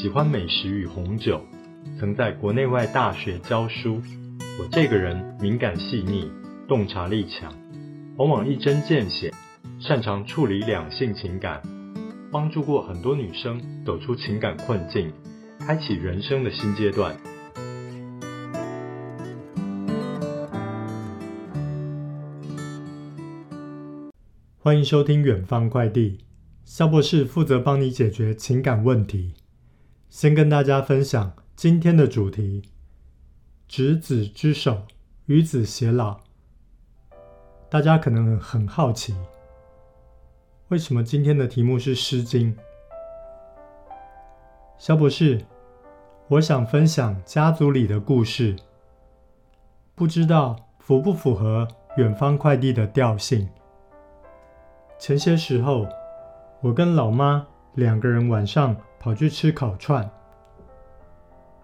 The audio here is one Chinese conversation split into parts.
喜欢美食与红酒，曾在国内外大学教书。我这个人敏感细腻，洞察力强，往往一针见血，擅长处理两性情感，帮助过很多女生走出情感困境。开启人生的新阶段。欢迎收听远方快递，肖博士负责帮你解决情感问题。先跟大家分享今天的主题：执子之手，与子偕老。大家可能很好奇，为什么今天的题目是《诗经》？萧博士，我想分享家族里的故事，不知道符不符合远方快递的调性。前些时候，我跟老妈两个人晚上跑去吃烤串，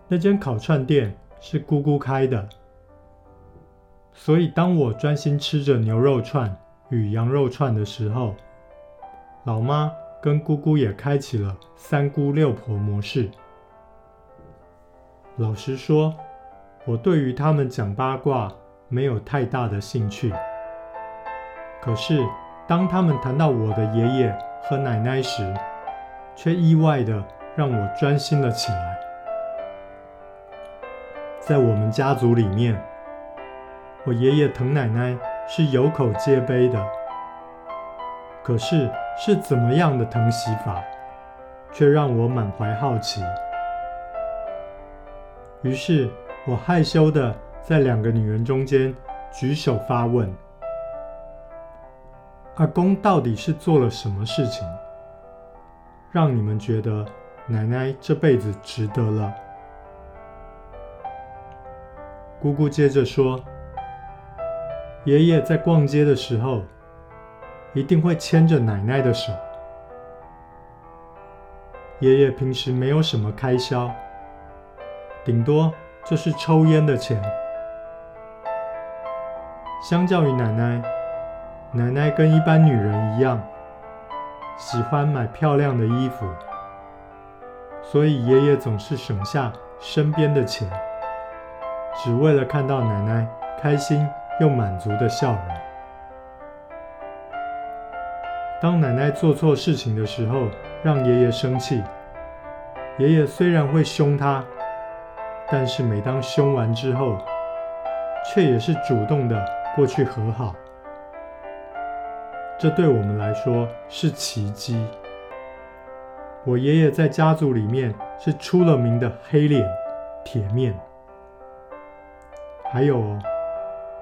那间烤串店是姑姑开的，所以当我专心吃着牛肉串与羊肉串的时候，老妈。跟姑姑也开启了三姑六婆模式。老实说，我对于他们讲八卦没有太大的兴趣。可是，当他们谈到我的爷爷和奶奶时，却意外的让我专心了起来。在我们家族里面，我爷爷疼奶奶是有口皆碑的。可是，是怎么样的疼惜法，却让我满怀好奇。于是我害羞的在两个女人中间举手发问：“阿公到底是做了什么事情，让你们觉得奶奶这辈子值得了？”姑姑接着说：“爷爷在逛街的时候。”一定会牵着奶奶的手。爷爷平时没有什么开销，顶多就是抽烟的钱。相较于奶奶，奶奶跟一般女人一样，喜欢买漂亮的衣服，所以爷爷总是省下身边的钱，只为了看到奶奶开心又满足的笑容。当奶奶做错事情的时候，让爷爷生气，爷爷虽然会凶她，但是每当凶完之后，却也是主动的过去和好。这对我们来说是奇迹。我爷爷在家族里面是出了名的黑脸、铁面。还有哦，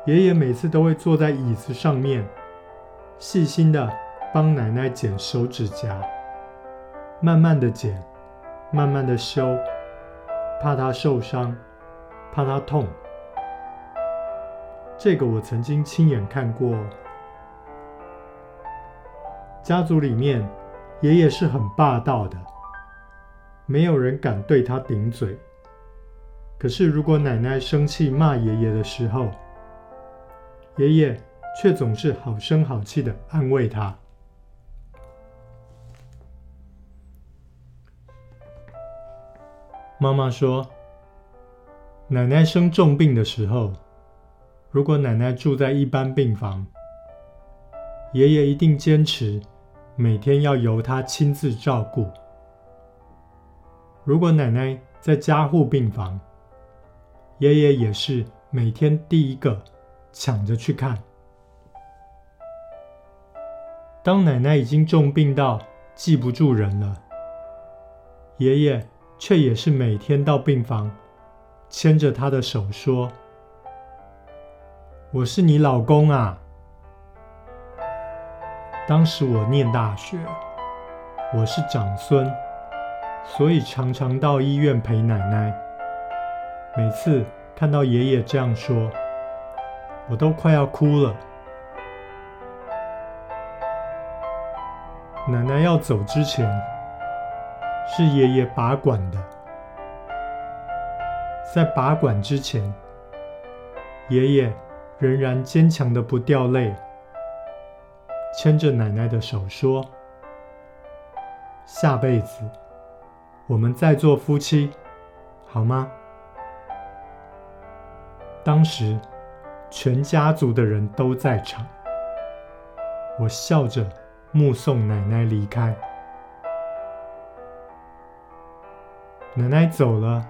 爷爷每次都会坐在椅子上面，细心的。帮奶奶剪手指甲，慢慢的剪，慢慢的修，怕她受伤，怕她痛。这个我曾经亲眼看过。家族里面，爷爷是很霸道的，没有人敢对他顶嘴。可是如果奶奶生气骂爷爷的时候，爷爷却总是好声好气的安慰她。妈妈说：“奶奶生重病的时候，如果奶奶住在一般病房，爷爷一定坚持每天要由他亲自照顾。如果奶奶在加护病房，爷爷也是每天第一个抢着去看。当奶奶已经重病到记不住人了，爷爷。”却也是每天到病房，牵着她的手说：“我是你老公啊。”当时我念大学，我是长孙，所以常常到医院陪奶奶。每次看到爷爷这样说，我都快要哭了。奶奶要走之前，是爷爷把管的。在把管之前，爷爷仍然坚强的不掉泪，牵着奶奶的手说：“下辈子我们再做夫妻，好吗？”当时全家族的人都在场，我笑着。目送奶奶离开，奶奶走了。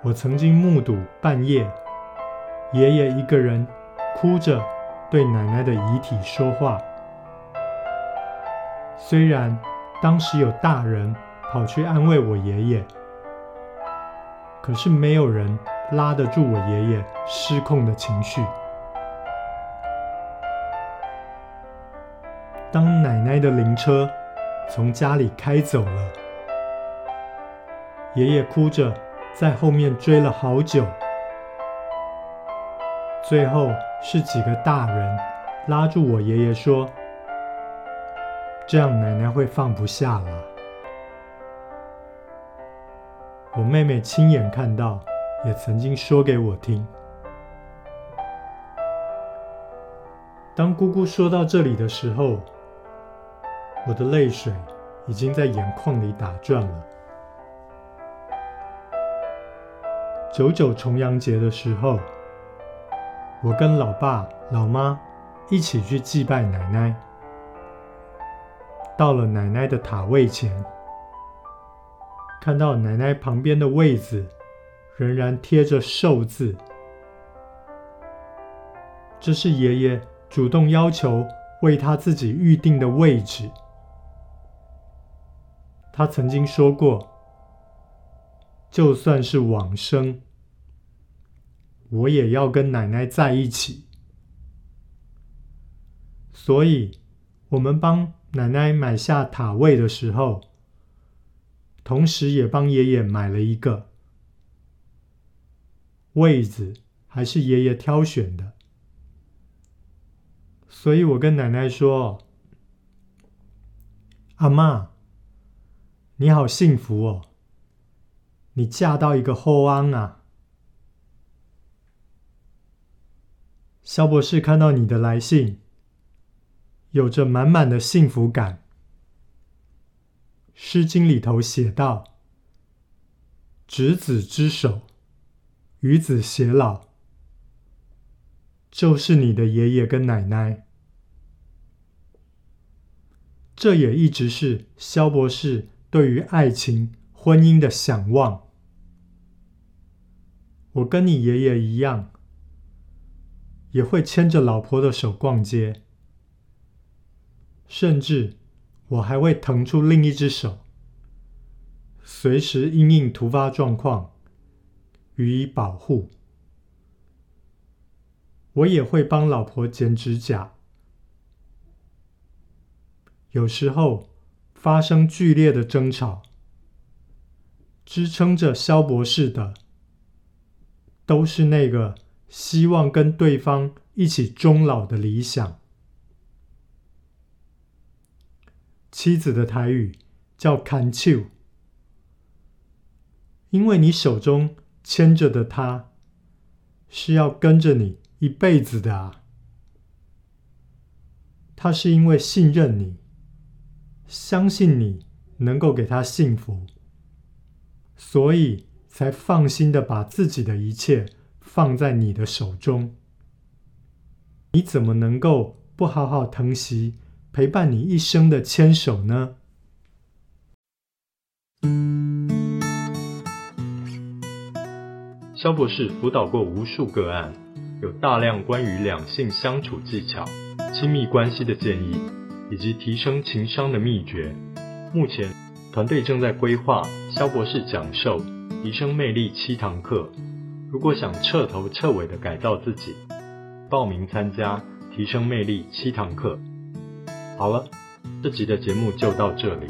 我曾经目睹半夜，爷爷一个人哭着对奶奶的遗体说话。虽然当时有大人跑去安慰我爷爷，可是没有人拉得住我爷爷失控的情绪。当奶奶的灵车从家里开走了，爷爷哭着在后面追了好久，最后是几个大人拉住我爷爷说：“这样奶奶会放不下了。”我妹妹亲眼看到，也曾经说给我听。当姑姑说到这里的时候，我的泪水已经在眼眶里打转了。九九重阳节的时候，我跟老爸、老妈一起去祭拜奶奶。到了奶奶的塔位前，看到奶奶旁边的位子仍然贴着寿字，这是爷爷主动要求为他自己预定的位置。他曾经说过：“就算是往生，我也要跟奶奶在一起。”所以，我们帮奶奶买下塔位的时候，同时也帮爷爷买了一个位子，还是爷爷挑选的。所以我跟奶奶说：“阿妈。”你好幸福哦！你嫁到一个后安啊！肖博士看到你的来信，有着满满的幸福感。《诗经》里头写道：“执子之手，与子偕老。”就是你的爷爷跟奶奶。这也一直是肖博士。对于爱情、婚姻的向往，我跟你爷爷一样，也会牵着老婆的手逛街，甚至我还会腾出另一只手，随时应应突发状况予以保护。我也会帮老婆剪指甲，有时候。发生剧烈的争吵，支撑着萧博士的，都是那个希望跟对方一起终老的理想。妻子的台语叫“牵手”，因为你手中牵着的他，是要跟着你一辈子的啊。他是因为信任你。相信你能够给他幸福，所以才放心的把自己的一切放在你的手中。你怎么能够不好好疼惜陪伴你一生的牵手呢？肖博士辅导过无数个案，有大量关于两性相处技巧、亲密关系的建议。以及提升情商的秘诀。目前，团队正在规划肖博士讲授提升魅力七堂课。如果想彻头彻尾的改造自己，报名参加提升魅力七堂课。好了，这集的节目就到这里。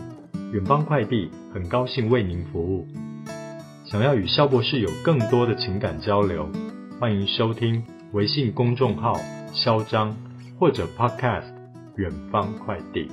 远方快递很高兴为您服务。想要与肖博士有更多的情感交流，欢迎收听微信公众号“肖张”或者 Podcast“ 远方快递”。